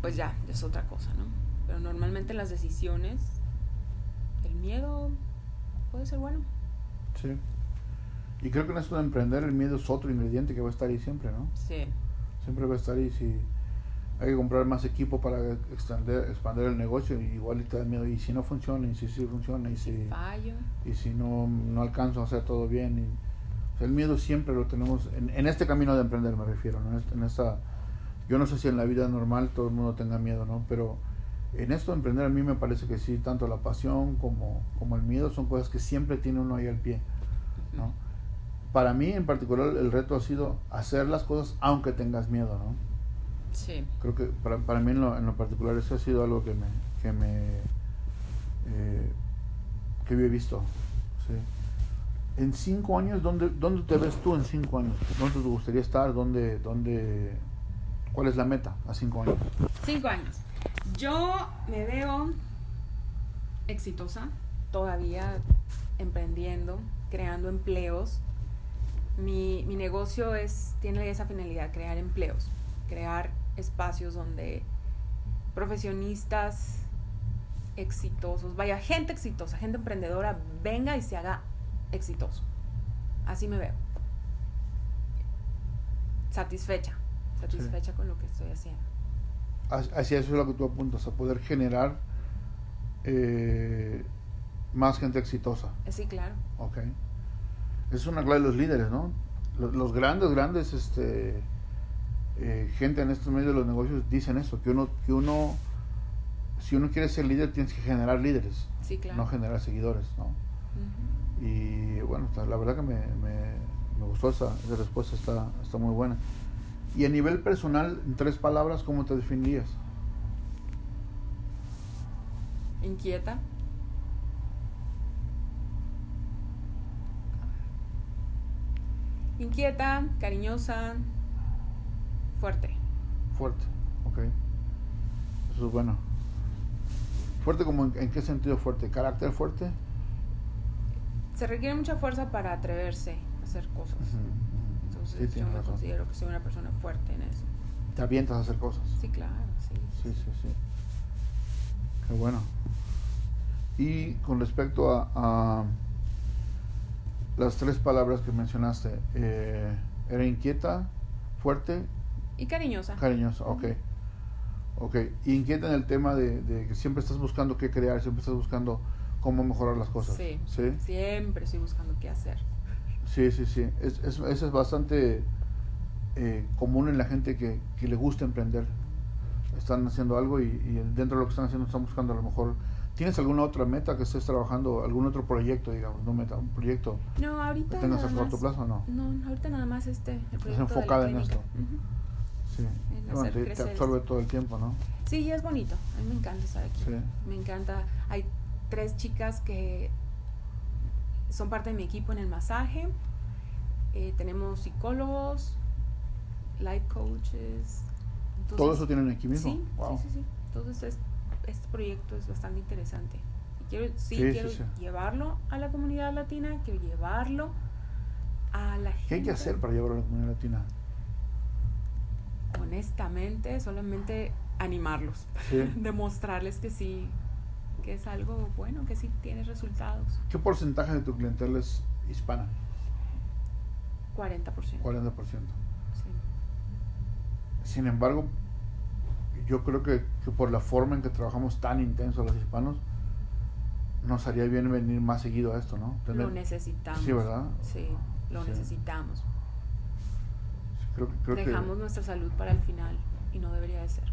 pues ya, es otra cosa, ¿no? Pero normalmente las decisiones, el miedo puede ser bueno. Sí. Y creo que en esto de emprender el miedo es otro ingrediente que va a estar ahí siempre, ¿no? Sí. Siempre va a estar ahí. Si hay que comprar más equipo para extender, expandir el negocio, y igual te da miedo. Y si no funciona, y si sí funciona, y si, Fallo. y si no, no alcanzo a hacer todo bien. Y, o sea, el miedo siempre lo tenemos, en, en este camino de emprender me refiero, ¿no? En esta- en esta, yo no sé si en la vida normal todo el mundo tenga miedo, ¿no? Pero en esto de emprender a mí me parece que sí, tanto la pasión como, como el miedo son cosas que siempre tiene uno ahí al pie, ¿no? Para mí en particular el reto ha sido hacer las cosas aunque tengas miedo, ¿no? Sí. Creo que para, para mí en lo, en lo particular eso ha sido algo que me, que me eh, que yo he visto. ¿sí? En cinco años, ¿dónde, ¿dónde te ves tú en cinco años? ¿Dónde te gustaría estar? ¿Dónde, dónde, ¿Cuál es la meta a cinco años? Cinco años. Yo me veo exitosa, todavía emprendiendo, creando empleos. Mi, mi negocio es, tiene esa finalidad, crear empleos, crear espacios donde profesionistas exitosos, vaya, gente exitosa, gente emprendedora, venga y se haga exitoso. Así me veo. Satisfecha, satisfecha con lo que estoy haciendo. Hacia hacia eso es lo que tú apuntas, a poder generar eh, más gente exitosa. Sí, claro. Ok. Es una clave de los líderes, ¿no? Los, los grandes, grandes, este, eh, gente en estos medios de los negocios dicen eso, que uno, que uno, si uno quiere ser líder, tienes que generar líderes, Sí, claro. no generar seguidores, ¿no? Y bueno, la verdad que me, me, me gustó esa, esa respuesta, está, está muy buena. Y a nivel personal, en tres palabras, ¿cómo te definirías? Inquieta. Inquieta, cariñosa, fuerte. Fuerte, ok. Eso es bueno. Fuerte como en, en qué sentido fuerte? ¿Carácter fuerte? Se requiere mucha fuerza para atreverse a hacer cosas. Entonces Sí, yo me razón. considero que soy una persona fuerte en eso. Te avientas a hacer cosas. Sí, claro, sí. Sí, sí, sí. Qué bueno. Y con respecto a, a las tres palabras que mencionaste, eh, era inquieta, fuerte, Y cariñosa. cariñosa, ok. Ok, y inquieta en el tema de, de que siempre estás buscando qué crear, siempre estás buscando cómo mejorar las cosas. Sí. ¿Sí? Siempre estoy buscando qué hacer. Sí, sí, sí. Es, es, eso es bastante eh, común en la gente que, que le gusta emprender. Están haciendo algo y, y dentro de lo que están haciendo están buscando a lo mejor... ¿Tienes alguna otra meta que estés trabajando? ¿Algún otro proyecto, digamos? No meta, un proyecto No, que ahorita tengas a nada corto más- plazo o no? No, ahorita nada más este, el proyecto de la enfocada en esto. Sí. Bueno, te, absorbe todo el tiempo, ¿no? Sí, es bonito. A mí me encanta estar aquí. Sí. Me encanta. Hay tres chicas que son parte de mi equipo en el masaje. Eh, tenemos psicólogos, life coaches. Entonces- ¿Todo eso tienen aquí mismo? Sí, Wow. sí, sí, sí. Entonces es- este proyecto es bastante interesante. Y quiero, sí, Sí, sí, quiero sí. llevarlo a la comunidad latina, quiero llevarlo a la gente. ¿Qué hay que hacer para llevarlo a la comunidad latina? honestamente, solamente animarlos, demostrarles que sí, que es algo bueno, que sí tiene resultados. ¿Qué porcentaje de tu clientela es hispana? 40%. 40%. Sí. Sin embargo, yo creo que, que por la forma en que trabajamos tan intenso los hispanos, nos haría bien venir más seguido a esto, ¿no? Tener- Lo necesitamos. Sí, ¿verdad? Sí, lo Sí. necesitamos. Creo, que Dejamos nuestra salud para el final y no debería de ser.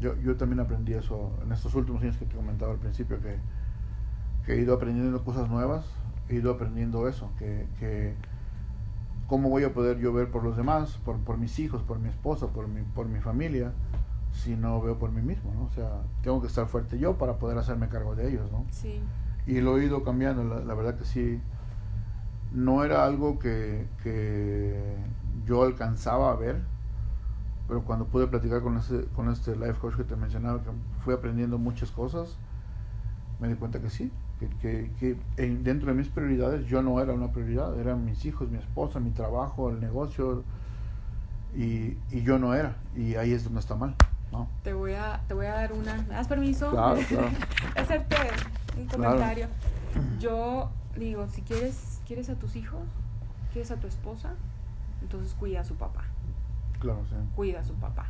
yo, yo también aprendí eso en estos últimos años que te comentaba al principio, que, que he ido aprendiendo cosas nuevas, he ido aprendiendo eso, que, que cómo voy a poder yo ver por los demás, por, por mis hijos, por mi esposa, por mi, por mi familia, si no veo por mí mismo, ¿no? O sea, tengo que estar fuerte yo para poder hacerme cargo de ellos, ¿no? Sí, Y lo he ido cambiando, la, la verdad que sí. No era algo que, que yo alcanzaba a ver, pero cuando pude platicar con, ese, con este life coach que te mencionaba, que fui aprendiendo muchas cosas, me di cuenta que sí, que, que, que en- dentro de mis prioridades yo no era una prioridad, eran mis hijos, mi esposa, mi trabajo, el negocio, y, y yo no era, y ahí es donde está mal, ¿no? te voy a, te voy a dar una. ¿Me das permiso? Claro, claro. Hacerte un Claro. comentario. Yo digo, si quieres, quieres a tus hijos, quieres a tu esposa, entonces cuida a su papá. Claro, sí. Cuida a su papá.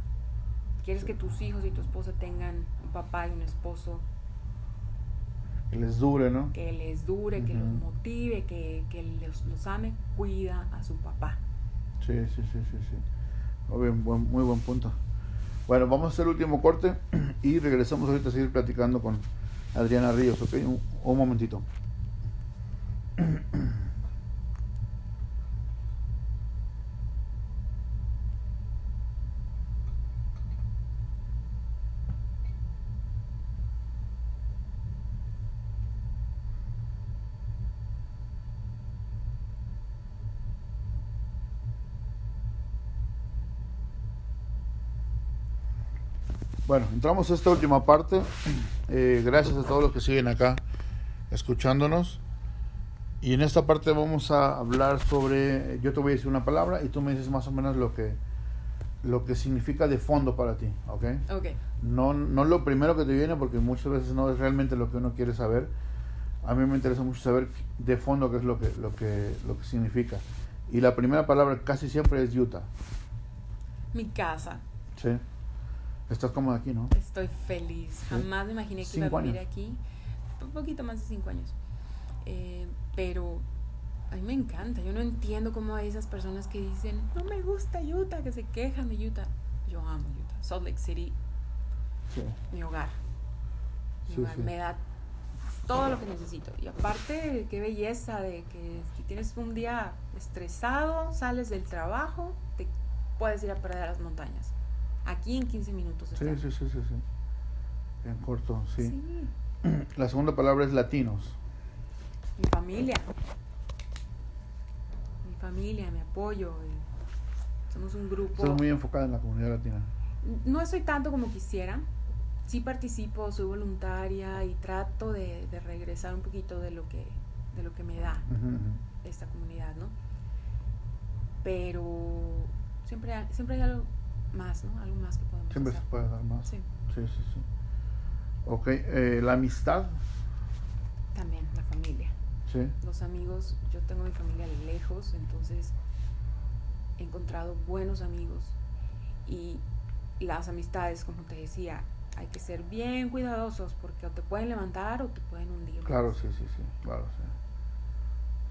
Quieres que tus hijos y tu esposa tengan un papá y un esposo Que les dure, ¿no? que les dure, que los motive, que, que los, los ame, cuida a su papá. Sí, sí, sí, sí, sí. Muy, bien, buen- muy buen punto. Bueno, vamos a hacer el último corte y regresamos ahorita a seguir platicando con Adriana Ríos, ¿ok? Un, un momentito. Bueno, entramos a esta última parte. Eh, gracias a todos los que siguen acá escuchándonos. Y en esta parte vamos a hablar sobre, yo te voy a decir una palabra y tú me dices más o menos lo que, lo que significa de fondo para ti, ¿ok? Ok. No, no lo primero que te viene porque muchas veces no es realmente lo que uno quiere saber. A mí me interesa mucho saber de fondo qué es lo que, lo que, lo que significa. Y la primera palabra casi siempre es Utah, Mi casa. ¿sí? Estás cómoda aquí, ¿no? Estoy feliz. Jamás me imaginé que iba a vivir años. aquí. Un poquito más de cinco años. Eh, pero a mí me encanta. Yo no entiendo cómo hay esas personas que dicen, no me gusta Utah, que se quejan de Utah. Yo amo Utah. Salt Lake City, Sí. mi hogar. Mi Sí, hogar me da todo lo que necesito. Y aparte, qué belleza de que si tienes un día estresado, sales del trabajo, te puedes ir a perder a las montañas. Aquí en 15 minutos. Sí, sí, sí, sí, sí. En corto, sí. Sí. La segunda palabra es latinos. Mi familia. Mi familia, mi apoyo. Somos un grupo. Estás muy enfocada en la comunidad latina. No estoy tanto como quisiera. Sí participo, soy voluntaria y trato de, de regresar un poquito de lo que, de lo que me da esta comunidad, ¿no? Pero siempre siempre hay algo más, ¿no? Algo más que podemos Siempre se puede dar más. Sí, Sí, sí, sí. Ok, eh, la amistad. también la familia. Sí. los amigos, yo tengo mi familia lejos, entonces he encontrado buenos amigos y las amistades, como te decía, hay que ser bien cuidadosos porque o te pueden levantar o te pueden hundir. Claro, sí, sí, sí. Claro,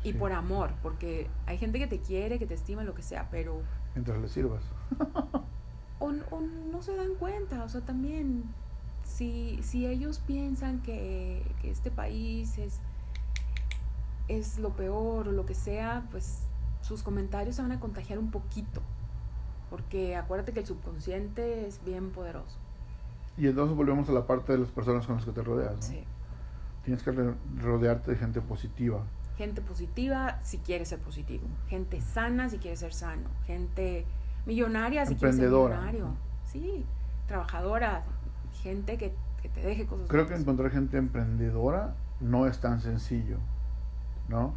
sí. Y Sí. por amor, porque hay gente que te quiere, que te estima, lo que sea, pero Mientras le sirvas. o, o no se dan cuenta, o sea, también si, si ellos piensan que, que este país es, es lo peor o lo que sea, pues sus comentarios se van a contagiar un poquito, porque acuérdate que el subconsciente es bien poderoso. Y entonces volvemos a la parte de las personas con las que te rodeas. ¿no? Sí. Tienes que rodearte de gente positiva. Gente positiva si quiere ser positivo, gente sana si quiere ser sano, gente millonaria si quiere ser millonario, sí, trabajadora, gente que, que te deje cosas Creo que encontrar gente emprendedora no es tan sencillo, ¿no?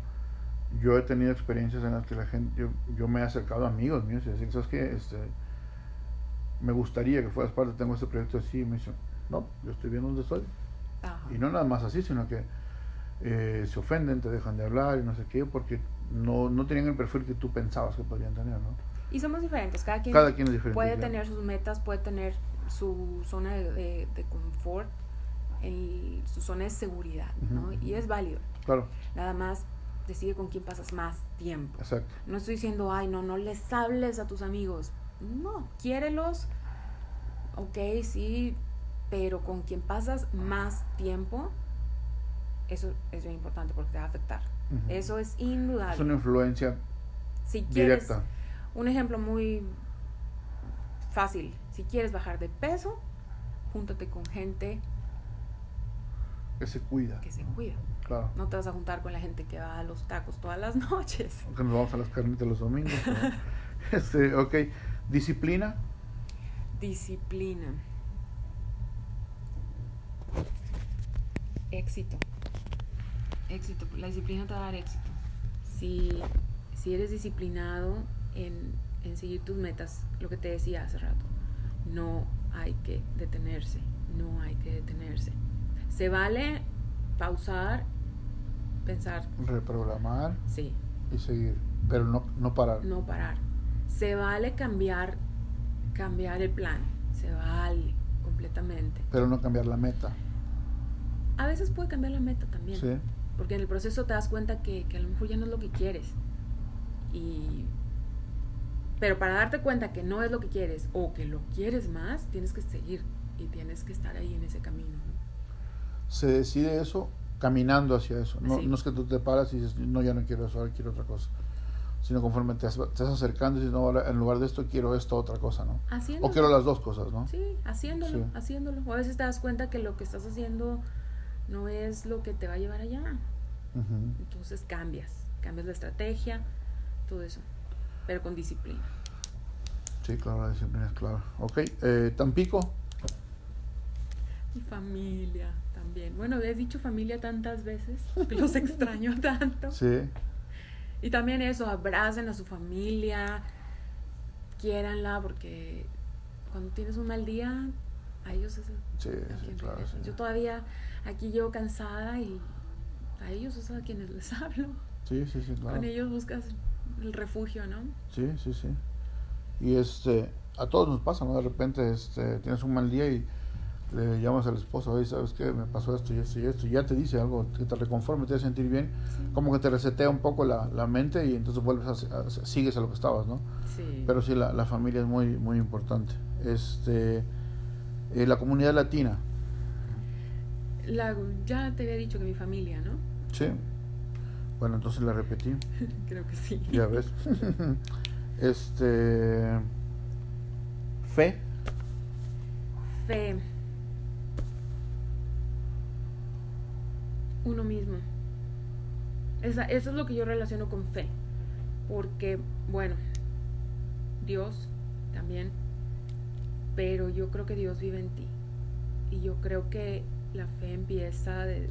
Yo he tenido experiencias en las que la gente, yo, yo me he acercado a amigos míos y decir, ¿sabes qué? Este, me gustaría que fueras parte, tengo este proyecto así, y me dice, no, yo estoy bien donde estoy. Ajá. Y no nada más así, sino que eh, se ofenden, te dejan de hablar y no sé qué, porque no, no tenían el perfil que tú pensabas que podrían tener, ¿no? Y somos diferentes, cada quien, Cada quien es diferente, puede claro. tener sus metas, puede tener su zona de, de- de confort, el- su zona de seguridad, ¿no? Y es válido. Claro, Nada más decide con quién pasas más tiempo. exacto. No estoy diciendo, ay, no, no les hables a tus amigos. No, quiérelos, ok, sí, pero con quien pasas más tiempo, eso es bien importante porque te va a afectar. Eso es indudable. Es una influencia si quieres, directa. Un ejemplo muy fácil, si quieres bajar de peso, júntate con gente que se cuida. que se cuida. Claro. No te vas a juntar con la gente que va a los tacos todas las noches. Aunque nos vamos a las carnitas los domingos. ¿no? este, ok. Disciplina. Disciplina. Éxito. Éxito. La disciplina te va a dar éxito. Si, si eres disciplinado en, en seguir tus metas, lo que te decía hace rato, no hay que detenerse. No hay que detenerse. Se vale pausar, pensar, Reprogramar sí, y seguir. Pero no, no parar. no parar. Se vale cambiar, cambiar el plan. Se vale completamente. Pero no cambiar la meta. A veces puede cambiar la meta también. Sí. Porque en el proceso te das cuenta que, que a lo mejor ya no es lo que quieres. Y... Pero para darte cuenta que no es lo que quieres o que lo quieres más, tienes que seguir y tienes que estar ahí en ese camino. ¿no? Se decide eso caminando hacia eso. No, Sí. no es que tú te paras y dices, no, ya no quiero eso, ahora quiero otra cosa. Sino conforme te, vas- te estás acercando y dices, no, ahora en lugar de esto quiero esto, otra cosa, ¿no? Haciéndolo. O quiero las dos cosas, ¿no? Sí, haciéndolo, Sí. haciéndolo. O a veces te das cuenta que lo que estás haciendo no es lo que te va a llevar allá. Entonces cambias, cambias la estrategia, todo eso, pero con disciplina. Sí, claro, la disciplina es clave. Ok. Eh, Tampico. Mi familia también. Bueno, he dicho familia tantas veces, los extraño tanto. Sí. Y también eso, abracen a su familia, quiéranla, porque cuando tienes un mal día, a ellos es a Sí, sí, claro. sí. Yo todavía aquí yo cansada y a ellos es a quienes les hablo. Sí, sí, sí, claro. Con ellos buscas el refugio, ¿no? Sí, sí, sí. Y este, a todos nos pasa, ¿no? De repente este, tienes un mal día y le llamas al esposo, oye, ¿sabes qué? Me pasó esto y esto y esto. Y ya te dice algo que te reconforme, te hace sentir bien. Sí. Como que te resetea un poco la, la mente y entonces vuelves a, a- sigues a lo que estabas, ¿no? Sí. Pero sí, la, la familia es muy, muy importante. Este, eh, la comunidad latina, La- ya te había dicho que mi familia, ¿no? sí. Bueno, entonces la repetí. Creo que sí. Ya ves. este. Fe. Fe. Uno mismo. Esa, eso es lo que yo relaciono con fe. Porque, bueno, Dios también. Pero yo creo que Dios vive en ti. Y yo creo que la fe empieza de,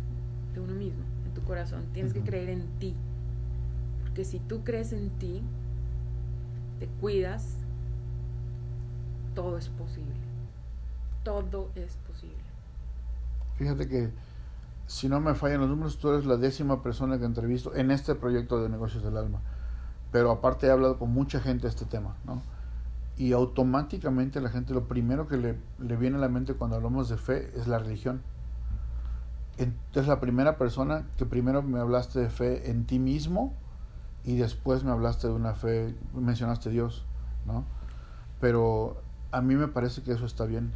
de uno mismo, tu corazón. Tienes que creer en ti. Porque si tú crees en ti, te cuidas, todo es posible. Todo es posible. Fíjate que, si no me fallan los números, tú eres la décima persona que entrevisto en este proyecto de negocios del alma. Pero aparte he hablado con mucha gente de este tema, ¿no? Y automáticamente la gente, lo primero que le, le viene a la mente cuando hablamos de fe es la religión. Entonces la primera persona que primero me hablaste de fe en ti mismo y después me hablaste de una fe, mencionaste Dios, ¿no? Pero a mí me parece que eso está bien,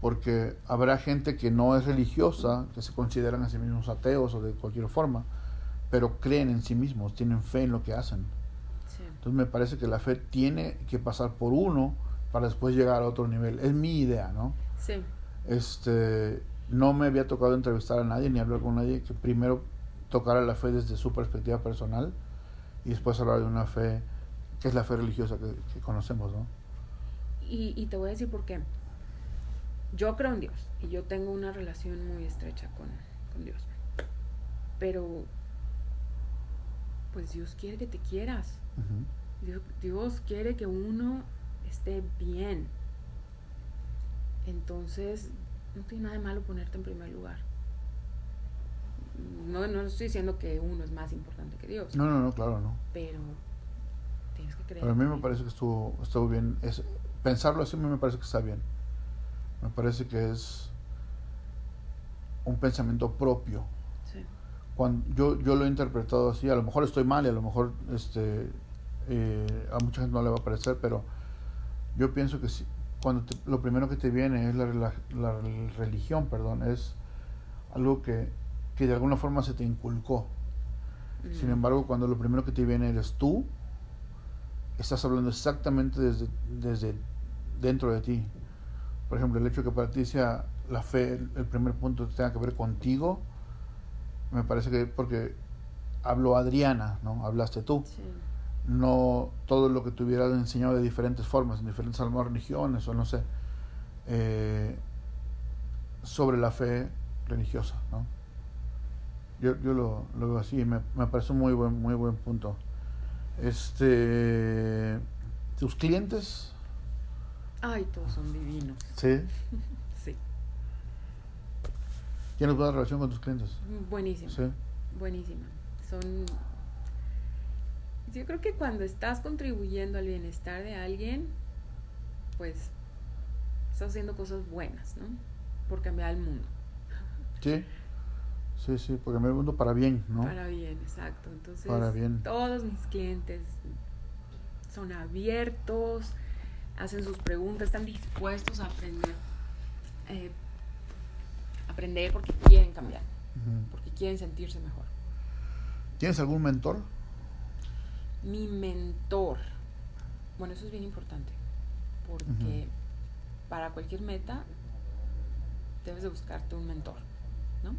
porque habrá gente que no es religiosa, que se consideran a sí mismos ateos o de cualquier forma, pero creen en sí mismos, tienen fe en lo que hacen. Sí. Entonces me parece que la fe tiene que pasar por uno para después llegar a otro nivel. Es mi idea, ¿no? Sí. Este, no me había tocado entrevistar a nadie ni hablar con nadie que primero tocara la fe desde su perspectiva personal y después hablar de una fe que es la fe religiosa que, que conocemos, ¿no? Y, y te voy a decir por qué. Yo creo en Dios y yo tengo una relación muy estrecha con, con Dios. Pero, pues Dios quiere que te quieras. Dios quiere que uno esté bien. Entonces, no tiene nada de malo ponerte en primer lugar. No, no estoy diciendo que uno es más importante que Dios. No, no, no, claro, no. Pero tienes que creer. Pero a mí me parece que estuvo, estuvo bien. Es, pensarlo así a mí me parece que está bien. Me parece que es un pensamiento propio. Sí. Cuando yo, yo lo he interpretado así, a lo mejor estoy mal y a lo mejor este, eh, a mucha gente no le va a parecer, pero yo pienso que si, cuando te- lo primero que te viene es la, la religión, perdón, es algo que, que de alguna forma se te inculcó. Sin Mm. embargo, cuando lo primero que te viene eres tú, estás hablando exactamente desde, desde dentro de ti. Por ejemplo, el hecho de que para ti sea la fe el, el primer punto que tenga que ver contigo, me parece que porque habló Adriana, ¿no? Hablaste tú. Sí. No todo lo que te enseñado de diferentes formas, en diferentes almas religiones o no sé, eh, sobre la fe religiosa, ¿no? Yo, yo lo, lo veo así, me, me parece un muy buen, muy buen punto. Este, tus clientes, Ay, todos son divinos. sí, Sí. tienes buena relación con tus clientes, Buenísimo. sí, Buenísima. Son. Yo creo que cuando estás contribuyendo al bienestar de alguien, pues estás haciendo cosas buenas, ¿no? Por cambiar el mundo. sí, sí, sí, porque me mundo para bien, ¿no? Para bien, exacto. Entonces, Para bien. todos mis clientes son abiertos, hacen sus preguntas, están dispuestos a aprender. Eh, aprender porque quieren cambiar, porque quieren sentirse mejor. ¿Tienes algún mentor? Mi mentor. Bueno, eso es bien importante. Porque para cualquier meta debes de buscarte un mentor, ¿no?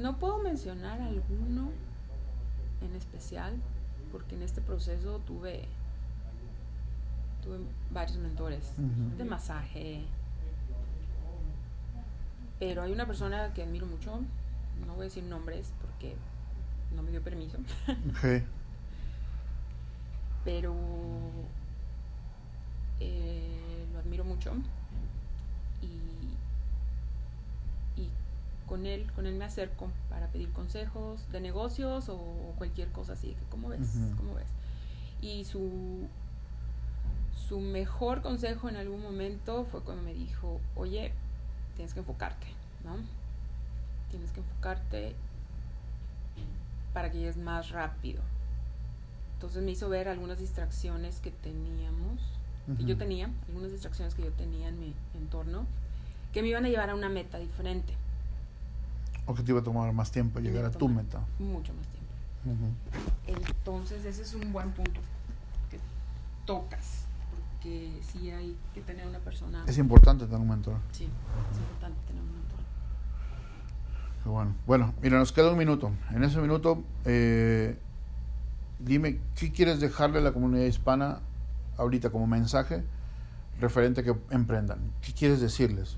No puedo mencionar alguno en especial, porque en este proceso tuve, tuve varios mentores de masaje. Pero hay una persona que admiro mucho, no voy a decir nombres porque no me dio permiso, Ok. pero eh, lo admiro mucho y, y con él con él me acerco para pedir consejos de negocios o cualquier cosa así que cómo ves Ujú. cómo ves y su su mejor consejo en algún momento fue cuando me dijo oye tienes que enfocarte no tienes que enfocarte para que llegues más rápido entonces me hizo ver algunas distracciones que teníamos que yo tenía, algunas distracciones que yo tenía en mi entorno, que me iban a llevar a una meta diferente, O que te iba a tomar más tiempo llegar a tu meta. mucho más tiempo. Ujú. Entonces ese es un buen punto que tocas, porque sí hay que tener una persona, Es importante tener un mentor. sí, es importante tener un mentor. Bueno. Bueno, mira, nos queda un minuto. En ese minuto, eh, dime, ¿qué quieres dejarle a la comunidad hispana ahorita como mensaje referente a que emprendan? ¿Qué quieres decirles?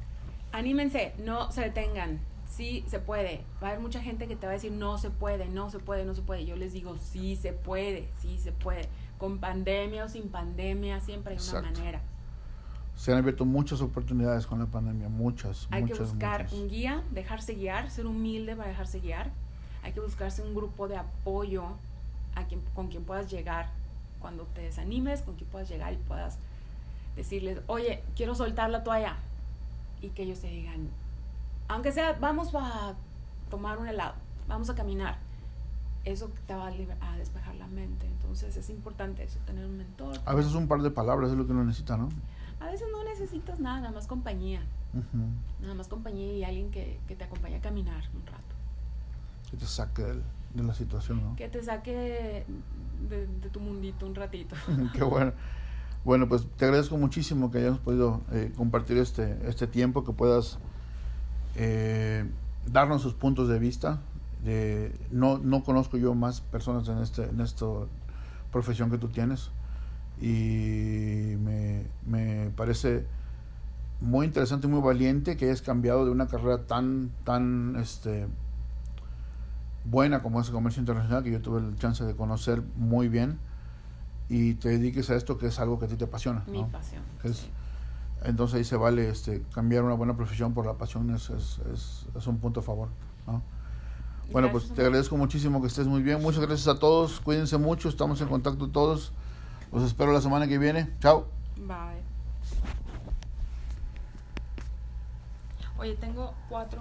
Anímense, no se detengan. Sí, se puede. Va a haber mucha gente que te va a decir no se puede, no se puede, no se puede. Yo les digo sí se puede, sí se puede. Con pandemia o sin pandemia siempre hay una manera. Se han abierto muchas oportunidades con la pandemia, muchas, Hay muchas, que buscar muchas. un guía, dejarse guiar, ser humilde para dejarse guiar. Hay que buscarse un grupo de apoyo a quien, con quien puedas llegar cuando te desanimes, con quien puedas llegar y puedas decirles, oye, quiero soltar la toalla. Y que ellos te digan, aunque sea, vamos a tomar un helado, vamos a caminar. Eso te va a, despejar la mente. Entonces es importante eso, tener un mentor. A veces un par de palabras es lo que uno necesita, ¿no? A veces no necesitas nada, nada más compañía. Nada más compañía y alguien que, que te acompañe a caminar un rato. Que te saque de la situación, ¿no? Que te saque de, de tu mundito un ratito. Qué bueno. Bueno, pues te agradezco muchísimo que hayamos podido eh, compartir este, este tiempo, que puedas eh, darnos sus puntos de vista. De, no, no conozco yo más personas en, este, en esta profesión que tú tienes y me, me parece muy interesante y muy valiente que hayas cambiado de una carrera tan, tan este, buena como es el comercio internacional, que yo tuve la chance de conocer muy bien, y te dediques a esto que es algo que a ti te apasiona. Mi pasión. Es. Entonces ahí se vale este, cambiar una buena profesión por la pasión, es, es, es, un punto a favor. ¿no? Bueno, pues te agradezco muchísimo que estés muy bien. Muchas gracias a todos. Cuídense mucho. Estamos en contacto todos. Los espero la semana que viene. Chao. Bye. Oye, tengo cuatro.